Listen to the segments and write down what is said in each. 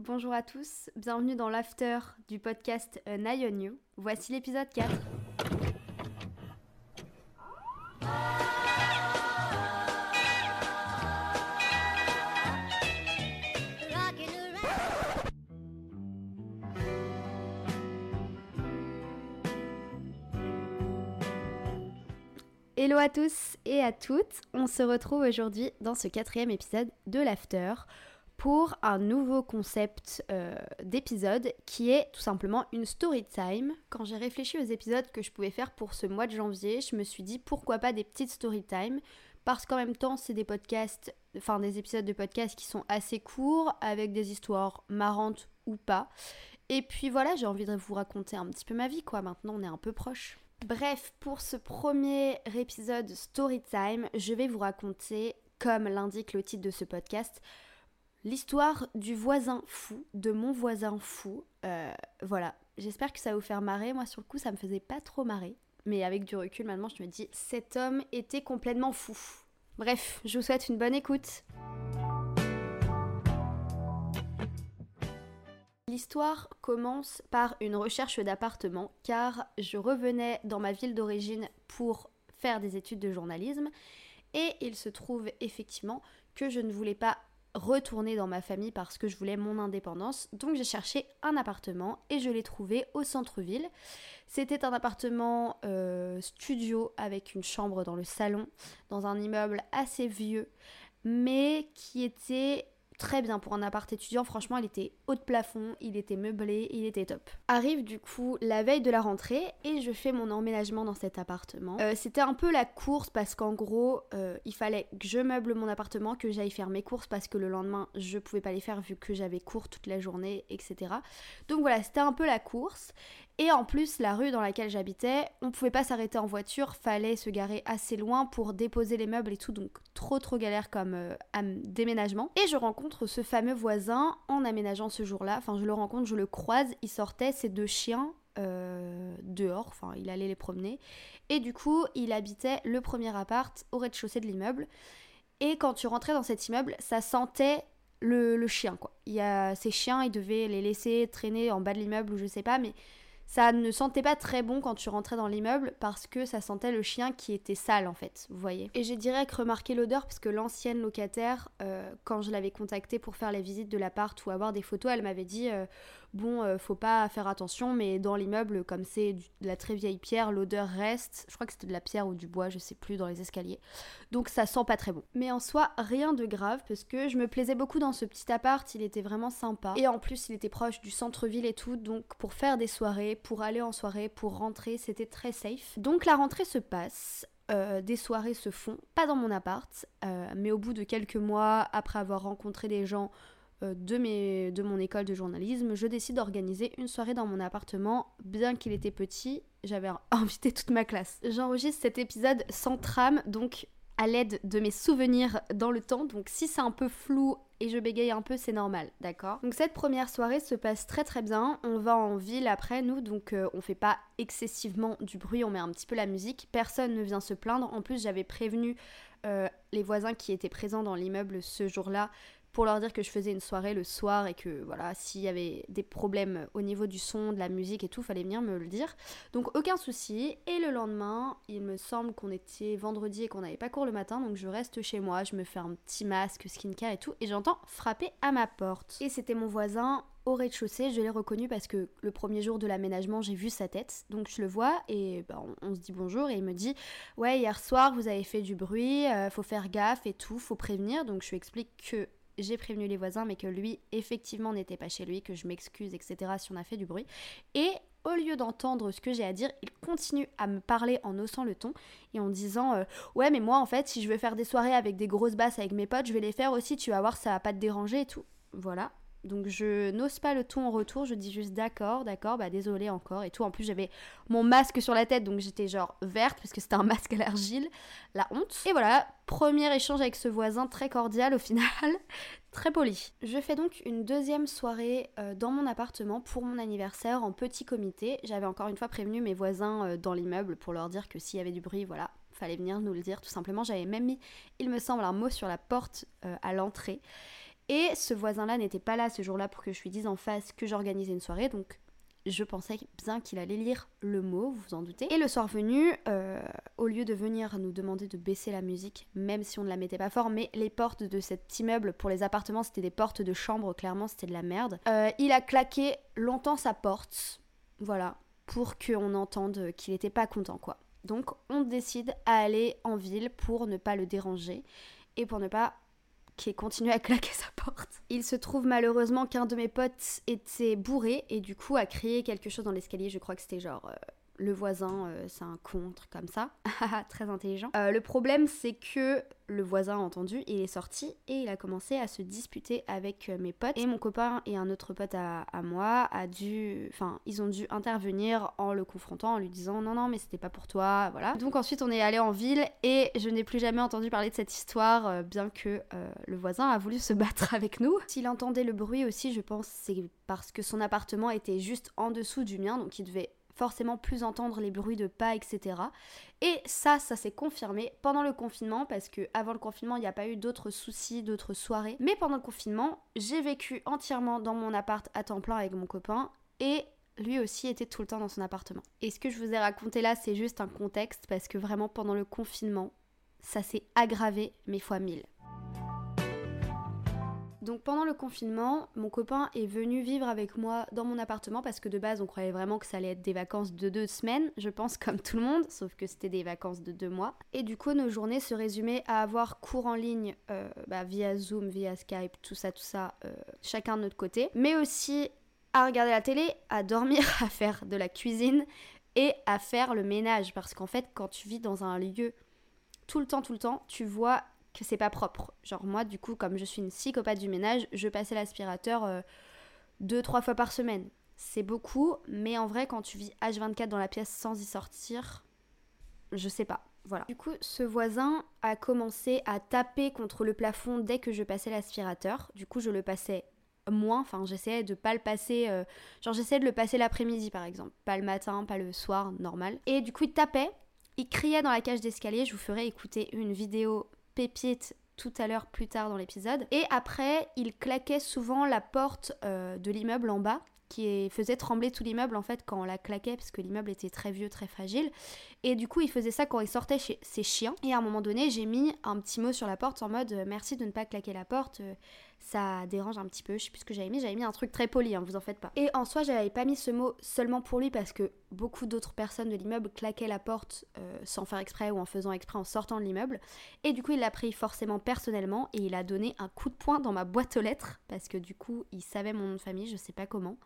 Bonjour à tous, bienvenue dans l'after du podcast An on You. Voici l'épisode 4. Hello à tous et à toutes, on se retrouve aujourd'hui dans ce quatrième épisode de l'After pour un nouveau concept euh, d'épisode qui est tout simplement une story time. Quand j'ai réfléchi aux épisodes que je pouvais faire pour ce mois de janvier, je me suis dit pourquoi pas des petites story time parce qu'en même temps c'est des podcasts, enfin des épisodes de podcast qui sont assez courts avec des histoires marrantes ou pas. Et puis voilà, j'ai envie de vous raconter un petit peu ma vie quoi, maintenant on est un peu proche. Bref, pour ce premier épisode Story Time, je vais vous raconter, comme l'indique le titre de ce podcast, l'histoire du voisin fou, de mon voisin fou. Euh, voilà, j'espère que ça va vous faire marrer. Moi, sur le coup, ça me faisait pas trop marrer. Mais avec du recul, maintenant, je me dis, cet homme était complètement fou. Bref, je vous souhaite une bonne écoute. L'histoire commence par une recherche d'appartement car je revenais dans ma ville d'origine pour faire des études de journalisme et il se trouve effectivement que je ne voulais pas retourner dans ma famille parce que je voulais mon indépendance. Donc j'ai cherché un appartement et je l'ai trouvé au centre-ville. C'était un appartement euh, studio avec une chambre dans le salon, dans un immeuble assez vieux, mais qui était très bien pour un appart étudiant. Franchement, il était haut de plafond, il était meublé, il était top. Arrive du coup la veille de la rentrée et je fais mon emménagement dans cet appartement. Euh, c'était un peu la course parce qu'en gros, euh, il fallait que je meuble mon appartement, que j'aille faire mes courses parce que le lendemain, je pouvais pas les faire vu que j'avais cours toute la journée, etc. Donc voilà, c'était un peu la course. Et en plus, la rue dans laquelle j'habitais, on pouvait pas s'arrêter en voiture, fallait se garer assez loin pour déposer les meubles et tout, donc trop trop galère comme euh, déménagement. Et je rencontre ce fameux voisin en aménageant ce jour-là, enfin je le rencontre, je le croise, il sortait ses deux chiens euh, dehors, enfin il allait les promener, et du coup il habitait le premier appart au rez-de-chaussée de l'immeuble. Et quand tu rentrais dans cet immeuble, ça sentait le, le, chien quoi. Il y a ces chiens, il devait les laisser traîner en bas de l'immeuble ou je sais pas, mais ça ne sentait pas très bon quand tu rentrais dans l'immeuble parce que ça sentait le chien qui était sale en fait, vous voyez. Et j'ai direct remarqué l'odeur parce que l'ancienne locataire, euh, quand je l'avais contactée pour faire la visite de l'appart ou avoir des photos, elle m'avait dit euh, bon, euh, faut pas faire attention, mais dans l'immeuble, comme c'est de la très vieille pierre, l'odeur reste. Je crois que c'était de la pierre ou du bois, je sais plus, dans les escaliers. Donc ça sent pas très bon. Mais en soi, rien de grave parce que je me plaisais beaucoup dans ce petit appart, il était vraiment sympa. Et en plus, il était proche du centre-ville et tout, donc pour faire des soirées, pour aller en soirée, pour rentrer, c'était très safe. Donc la rentrée se passe. Euh, des soirées se font, pas dans mon appart, euh, mais au bout de quelques mois, après avoir rencontré des gens de, mes, de mon école de journalisme, je décide d'organiser une soirée dans mon appartement, bien qu'il était petit, j'avais invité toute ma classe. J'enregistre cet épisode sans trame, donc à l'aide de mes souvenirs dans le temps, donc si c'est un peu flou et je bégaye un peu, c'est normal, d'accord? Donc cette première soirée se passe très très bien. On va en ville après nous, donc euh, on fait pas excessivement du bruit, on met un petit peu la musique. Personne ne vient se plaindre. En plus, j'avais prévenu euh, les voisins qui étaient présents dans l'immeuble ce jour-là pour leur dire que je faisais une soirée le soir et que voilà, s'il y avait des problèmes au niveau du son, de la musique et tout, fallait bien me le dire. Donc aucun souci. Et le lendemain, il me semble qu'on était vendredi et qu'on n'avait pas cours le matin, donc je reste chez moi, je me fais un petit masque, skincare et tout, et j'entends frapper à ma porte. Et c'était mon voisin au rez-de-chaussée, je l'ai reconnu parce que le premier jour de l'aménagement, j'ai vu sa tête. Donc je le vois et bah, on, se dit bonjour et il me dit Ouais, hier soir vous avez fait du bruit, euh, faut faire gaffe et tout, faut prévenir. Donc je lui explique que j'ai prévenu les voisins, mais que lui, effectivement, n'était pas chez lui, que je m'excuse, etc., si on a fait du bruit. Et au lieu d'entendre ce que j'ai à dire, il continue à me parler en haussant le ton et en disant euh, Ouais, mais moi, en fait, si je veux faire des soirées avec des grosses basses avec mes potes, je vais les faire aussi, tu vas voir, ça va pas te déranger et tout. Voilà. Donc je n'ose pas le ton en retour, je dis juste d'accord, d'accord, bah désolé encore et tout. En plus j'avais mon masque sur la tête donc j'étais genre verte parce que c'était un masque à l'argile, la honte. Et voilà, premier échange avec ce voisin très cordial au final, très poli. Je fais donc une deuxième soirée euh, dans mon appartement pour mon anniversaire en petit comité. J'avais encore une fois prévenu mes voisins euh, dans l'immeuble pour leur dire que s'il y avait du bruit, voilà, fallait venir nous le dire tout simplement. J'avais même mis, il me semble, un mot sur la porte euh, à l'entrée. Et ce voisin-là n'était pas là ce jour-là pour que je lui dise en face que j'organisais une soirée, donc je pensais bien qu'il allait lire le mot, vous vous en doutez. Et le soir venu, euh, au lieu de venir nous demander de baisser la musique, même si on ne la mettait pas fort, mais les portes de cet immeuble pour les appartements, c'était des portes de chambre, clairement c'était de la merde. Euh, il a claqué longtemps sa porte, voilà, pour qu'on entende qu'il n'était pas content, quoi. Donc on décide à aller en ville pour ne pas le déranger et pour ne pas qu'il continue à claquer sa porte. Il se trouve malheureusement qu'un de mes potes était bourré et du coup a crié quelque chose dans l'escalier, je crois que c'était genre... Euh, le voisin, euh, c'est un con, comme ça. Très intelligent. Euh, le problème, c'est que le voisin a entendu, il est sorti et il a commencé à se disputer avec euh, mes potes. Et mon copain et un autre pote à, moi a dû. Enfin, ils ont dû intervenir en le confrontant, en lui disant non, non, mais c'était pas pour toi, voilà. Donc ensuite, on est allé en ville et je n'ai plus jamais entendu parler de cette histoire, bien que le voisin a voulu se battre avec nous. S'il entendait le bruit aussi, je pense, c'est parce que son appartement était juste en dessous du mien, donc il devait forcément plus entendre les bruits de pas, etc. Et ça, ça s'est confirmé pendant le confinement, parce que avant le confinement, il n'y a pas eu d'autres soucis, d'autres soirées. Mais pendant le confinement, j'ai vécu entièrement dans mon appart à temps plein avec mon copain, et lui aussi était tout le temps dans son appartement. Et ce que je vous ai raconté là, c'est juste un contexte, parce que vraiment pendant le confinement, ça s'est aggravé, mais fois mille. Donc pendant le confinement, mon copain est venu vivre avec moi dans mon appartement parce que de base on croyait vraiment que ça allait être des vacances de deux semaines, je pense comme tout le monde, sauf que c'était des vacances de deux mois. Et du coup nos journées se résumaient à avoir cours en ligne euh, bah, via Zoom, via Skype, tout ça, tout ça, euh, chacun de notre côté, mais aussi à regarder la télé, à dormir, à faire de la cuisine et à faire le ménage parce qu'en fait quand tu vis dans un lieu tout le temps, tout le temps, tu vois que c'est pas propre. Genre moi, du coup, comme je suis une psychopathe du ménage, je passais l'aspirateur euh, deux, trois fois par semaine. C'est beaucoup, mais en vrai, quand tu vis H24 dans la pièce sans y sortir, je sais pas. Voilà. Du coup, ce voisin a commencé à taper contre le plafond dès que je passais l'aspirateur. Du coup, je le passais moins, enfin j'essayais de pas le passer, euh, genre j'essayais de le passer l'après-midi par exemple, pas le matin, pas le soir, normal. Et du coup il tapait, il criait dans la cage d'escalier, je vous ferai écouter une vidéo pépite tout à l'heure plus tard dans l'épisode. Et après, il claquait souvent la porte euh, de l'immeuble en bas qui faisait trembler tout l'immeuble en fait quand on la claquait parce que l'immeuble était très vieux, très fragile. Et du coup, il faisait ça quand il sortait chez ses chiens. Et à un moment donné, j'ai mis un petit mot sur la porte en mode euh, merci de ne pas claquer la porte, euh, ça dérange un petit peu. Je sais plus ce que j'avais mis, j'avais mis un truc très poli, hein, vous en faites pas. Et en soi, j'avais pas mis ce mot seulement pour lui parce que beaucoup d'autres personnes de l'immeuble claquaient la porte euh, sans faire exprès ou en faisant exprès en sortant de l'immeuble. Et du coup, il l'a pris forcément personnellement et il a donné un coup de poing dans ma boîte aux lettres parce que du coup, il savait mon nom de famille, je sais pas comment.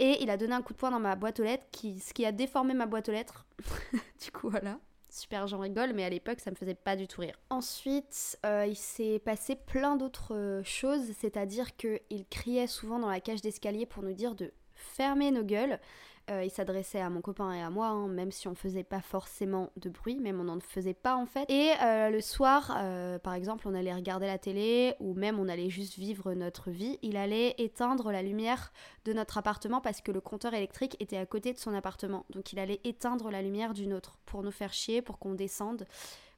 Et il a donné un coup de poing dans ma boîte aux lettres, qui, ce qui a déformé ma boîte aux lettres. du coup, voilà. Super, j'en rigole, mais à l'époque, ça me faisait pas du tout rire. Ensuite, euh, il s'est passé plein d'autres euh, choses, c'est-à-dire qu'il criait souvent dans la cage d'escalier pour nous dire de fermer nos gueules. Euh, il s'adressait à mon copain et à moi, hein, même si on faisait pas forcément de bruit, même on n'en faisait pas en fait. Et euh, le soir, euh, par exemple, on allait regarder la télé ou même on allait juste vivre notre vie. Il allait éteindre la lumière de notre appartement parce que le compteur électrique était à côté de son appartement. Donc il allait éteindre la lumière d'une autre pour nous faire chier, pour qu'on descende.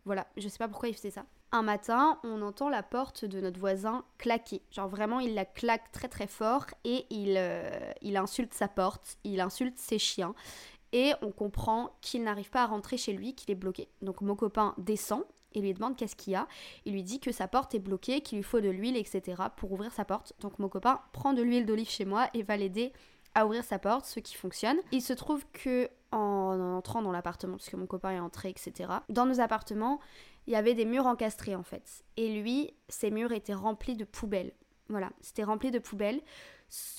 Voilà, je sais pas pourquoi il faisait ça un matin, on entend la porte de notre voisin claquer. Genre vraiment, il la claque très très fort et il, euh, il insulte sa porte, il insulte ses chiens. Et on comprend qu'il n'arrive pas à rentrer chez lui, qu'il est bloqué. Donc mon copain descend et lui demande qu'est-ce qu'il y a. Il lui dit que sa porte est bloquée, qu'il lui faut de l'huile, etc. pour ouvrir sa porte. Donc mon copain prend de l'huile d'olive chez moi et va l'aider à ouvrir sa porte, ce qui fonctionne. Il se trouve que en entrant dans l'appartement, puisque mon copain est entré, etc. Dans nos appartements, il y avait des murs encastrés en fait. Et lui, ces murs étaient remplis de poubelles. Voilà, c'était rempli de poubelles.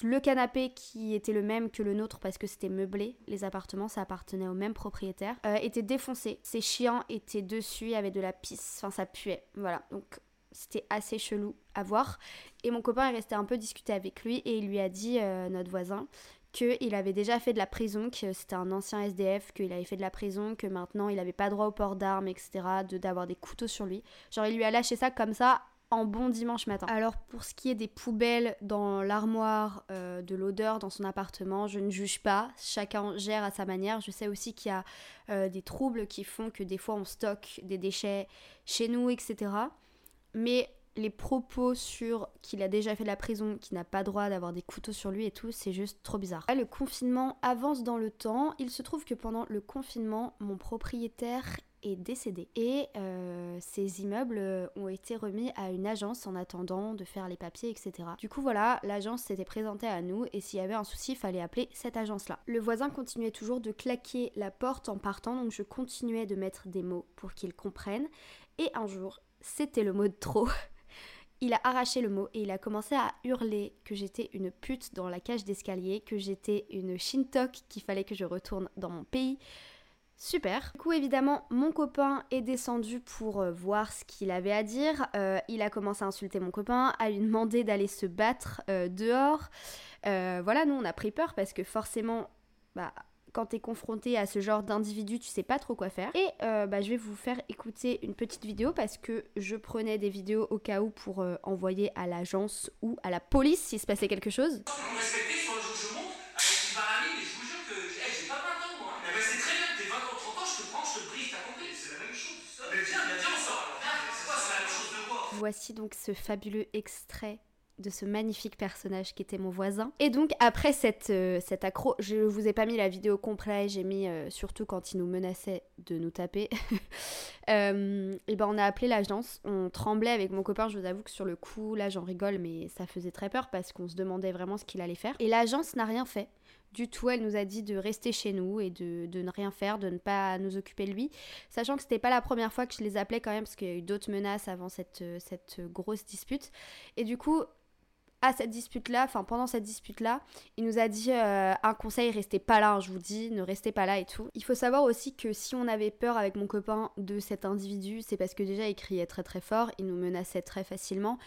Le canapé qui était le même que le nôtre parce que c'était meublé, les appartements, ça appartenait au même propriétaire, euh, était défoncé. Ses chiens étaient dessus, il y avait de la pisse, enfin ça puait. Voilà, donc c'était assez chelou à voir. Et mon copain est resté un peu discuter avec lui et il lui a dit, euh, notre voisin, qu'il avait déjà fait de la prison, que c'était un ancien SDF, qu'il avait fait de la prison, que maintenant il n'avait pas droit au port d'armes, etc., d'avoir des couteaux sur lui. Genre il lui a lâché ça comme ça en bon dimanche matin. Alors pour ce qui est des poubelles dans l'armoire, euh, de l'odeur dans son appartement, je ne juge pas, chacun gère à sa manière. Je sais aussi qu'il y a euh, des troubles qui font que des fois on stocke des déchets chez nous, etc. Mais les propos sur qu'il a déjà fait la prison, qu'il n'a pas droit d'avoir des couteaux sur lui et tout, c'est juste trop bizarre. le confinement avance dans le temps. Il se trouve que pendant le confinement, mon propriétaire est décédé. Et euh, ces immeubles euh, ont été remis à une agence en attendant de faire les papiers, etc. Du coup, voilà, l'agence s'était présentée à nous et s'il y avait un souci, il fallait appeler cette agence-là. Le voisin continuait toujours de claquer la porte en partant, donc je continuais de mettre des mots pour qu'il comprenne. Et un jour, c'était le mot de trop. Il a arraché le mot et il a commencé à hurler que j'étais une pute dans la cage d'escalier, que j'étais une shintok, qu'il fallait que je retourne dans mon pays. Super. Du coup, évidemment, mon copain est descendu pour euh, voir ce qu'il avait à dire. Euh, il a commencé à insulter mon copain, à lui demander d'aller se battre euh, dehors. voilà, nous, on a pris peur parce que forcément, bah, quand t'es confronté à ce genre d'individu, tu sais pas trop quoi faire. Et euh, bah, je vais vous faire écouter une petite vidéo parce que je prenais des vidéos au cas où pour euh, envoyer à l'agence ou à la police s'il se passait quelque chose. Vous respectez, sur le jour je monte avec une baramine et je vous jure que hey, j'ai pas 20 ans moi. C'est très bien, t'es 20 ans, 30 ans, je te prends, je te brise, t'as compris C'est la même chose. Mais viens, viens, viens, on sort alors. C'est quoi, c'est la même chose de quoi Voici donc ce fabuleux extrait de ce magnifique personnage qui était mon voisin. Et donc après cette, euh, cet accro, je vous ai pas mis la vidéo complète, j'ai mis euh, surtout quand il nous menaçait de nous taper. Euh, et ben on a appelé l'agence, on tremblait avec mon copain, je vous avoue que sur le coup, là j'en rigole, mais ça faisait très peur parce qu'on se demandait vraiment ce qu'il allait faire. Et l'agence n'a rien fait. Du tout, elle nous a dit de rester chez nous et de, de ne rien faire, de ne pas nous occuper de lui. Sachant que c'était pas la première fois que je les appelais quand même, parce qu'il y a eu d'autres menaces avant cette, cette grosse dispute. Et du coup, à cette dispute-là, enfin pendant cette dispute-là, il nous a dit euh, un conseil, restez pas là, hein, je vous dis, ne restez pas là et tout. Il faut savoir aussi que si on avait peur avec mon copain de cet individu, c'est parce que déjà il criait très très fort, il nous menaçait très facilement.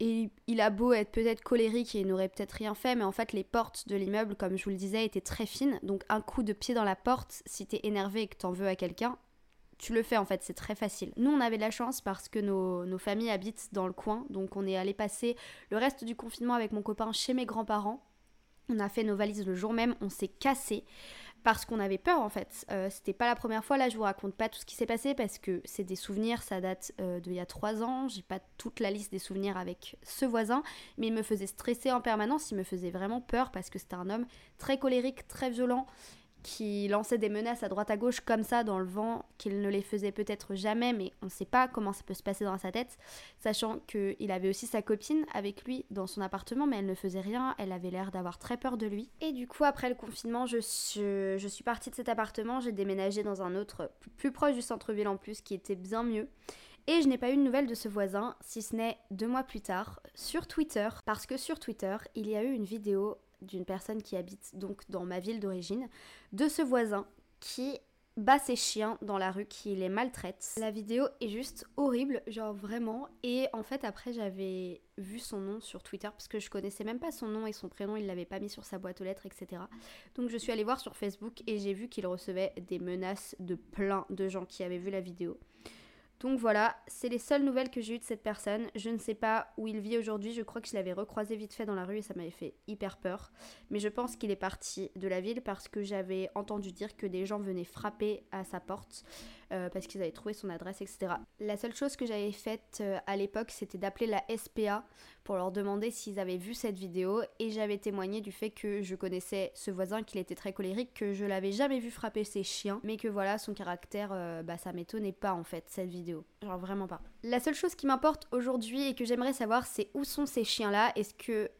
Et il a beau être peut-être colérique et il n'aurait peut-être rien fait, mais en fait les portes de l'immeuble, comme je vous le disais, étaient très fines. Donc un coup de pied dans la porte, si t'es énervé et que t'en veux à quelqu'un, tu le fais en fait, c'est très facile. Nous, on avait de la chance parce que nos, familles habitent dans le coin, donc on est allé passer le reste du confinement avec mon copain chez mes grands-parents. On a fait nos valises le jour même, on s'est cassé parce qu'on avait peur en fait. Euh, c'était pas la première fois, là je vous raconte pas tout ce qui s'est passé parce que c'est des souvenirs, ça date euh, d'il y a trois ans, j'ai pas toute la liste des souvenirs avec ce voisin, mais il me faisait stresser en permanence, il me faisait vraiment peur parce que c'était un homme très colérique, très violent qui lançait des menaces à droite à gauche comme ça dans le vent, qu'il ne les faisait peut-être jamais, mais on ne sait pas comment ça peut se passer dans sa tête, sachant qu'il avait aussi sa copine avec lui dans son appartement, mais elle ne faisait rien, elle avait l'air d'avoir très peur de lui. Et du coup, après le confinement, je suis, je suis partie de cet appartement, j'ai déménagé dans un autre plus proche du centre-ville en plus, qui était bien mieux. Et je n'ai pas eu de nouvelles de ce voisin, si ce n'est deux mois plus tard, sur Twitter, parce que sur Twitter, il y a eu une vidéo d'une personne qui habite donc dans ma ville d'origine, de ce voisin qui bat ses chiens dans la rue, qui les maltraite. La vidéo est juste horrible, genre vraiment. Et en fait, après, j'avais vu son nom sur Twitter parce que je connaissais même pas son nom et son prénom, il l'avait pas mis sur sa boîte aux lettres, etc. Donc je suis allée voir sur Facebook et j'ai vu qu'il recevait des menaces de plein de gens qui avaient vu la vidéo. Donc voilà, c'est les seules nouvelles que j'ai eues de cette personne. Je ne sais pas où il vit aujourd'hui, je crois que je l'avais recroisé vite fait dans la rue et ça m'avait fait hyper peur. Mais je pense qu'il est parti de la ville parce que j'avais entendu dire que des gens venaient frapper à sa porte. Euh, parce qu'ils avaient trouvé son adresse, etc. La seule chose que j'avais faite euh, à l'époque, c'était d'appeler la SPA pour leur demander s'ils avaient vu cette vidéo et j'avais témoigné du fait que je connaissais ce voisin, qu'il était très colérique, que je l'avais jamais vu frapper ses chiens, mais que voilà, son caractère, euh, bah ça m'étonnait pas en fait, cette vidéo. Genre vraiment pas. La seule chose qui m'importe aujourd'hui et que j'aimerais savoir, c'est où sont ces chiens-là? Est-ce que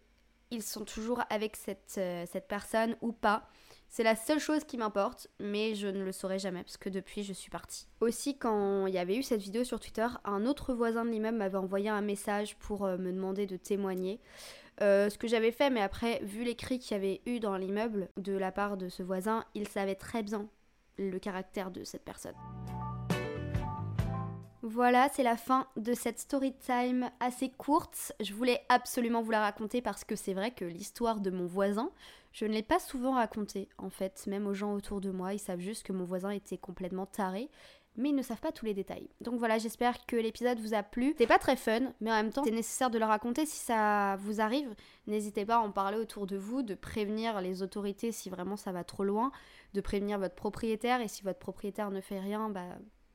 ils sont toujours avec cette, cette personne ou pas? C'est la seule chose qui m'importe, mais je ne le saurai jamais parce que depuis je suis partie. Aussi, quand il y avait eu cette vidéo sur Twitter, un autre voisin de l'immeuble m'avait envoyé un message pour euh, me demander de témoigner. Euh, ce que j'avais fait, mais après, vu les cris qu'il y avait eu dans l'immeuble de la part de ce voisin, il savait très bien le caractère de cette personne. Voilà, c'est la fin de cette story time assez courte. Je voulais absolument vous la raconter parce que c'est vrai que l'histoire de mon voisin, je ne l'ai pas souvent racontée en fait, même aux gens autour de moi. Ils savent juste que mon voisin était complètement taré, mais ils ne savent pas tous les détails. Donc voilà, j'espère que l'épisode vous a plu. C'est pas très fun, mais en même temps, c'est nécessaire de le raconter si ça vous arrive. N'hésitez pas à en parler autour de vous, de prévenir les autorités si vraiment ça va trop loin, de prévenir votre propriétaire et si votre propriétaire ne fait rien, bah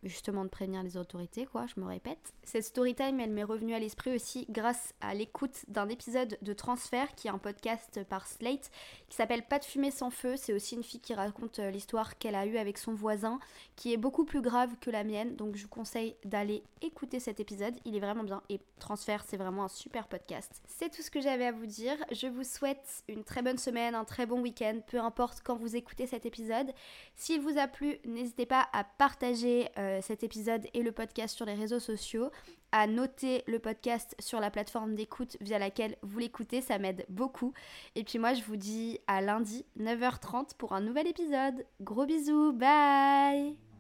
justement de prévenir les autorités, quoi, je me répète. Cette story time, elle m'est revenue à l'esprit aussi grâce à l'écoute d'un épisode de Transfert, qui est un podcast par Slate, qui s'appelle Pas de fumée sans feu. C'est aussi une fille qui raconte euh, l'histoire qu'elle a eue avec son voisin, qui est beaucoup plus grave que la mienne, donc je vous conseille d'aller écouter cet épisode, il est vraiment bien, et Transfert, c'est vraiment un super podcast. C'est tout ce que j'avais à vous dire, je vous souhaite une très bonne semaine, un très bon week-end, peu importe quand vous écoutez cet épisode. S'il vous a plu, n'hésitez pas à partager euh, cet épisode et le podcast sur les réseaux sociaux, à noter le podcast sur la plateforme d'écoute via laquelle vous l'écoutez, ça m'aide beaucoup. Et puis moi, je vous dis à lundi 9h30 pour un nouvel épisode. Gros bisous, bye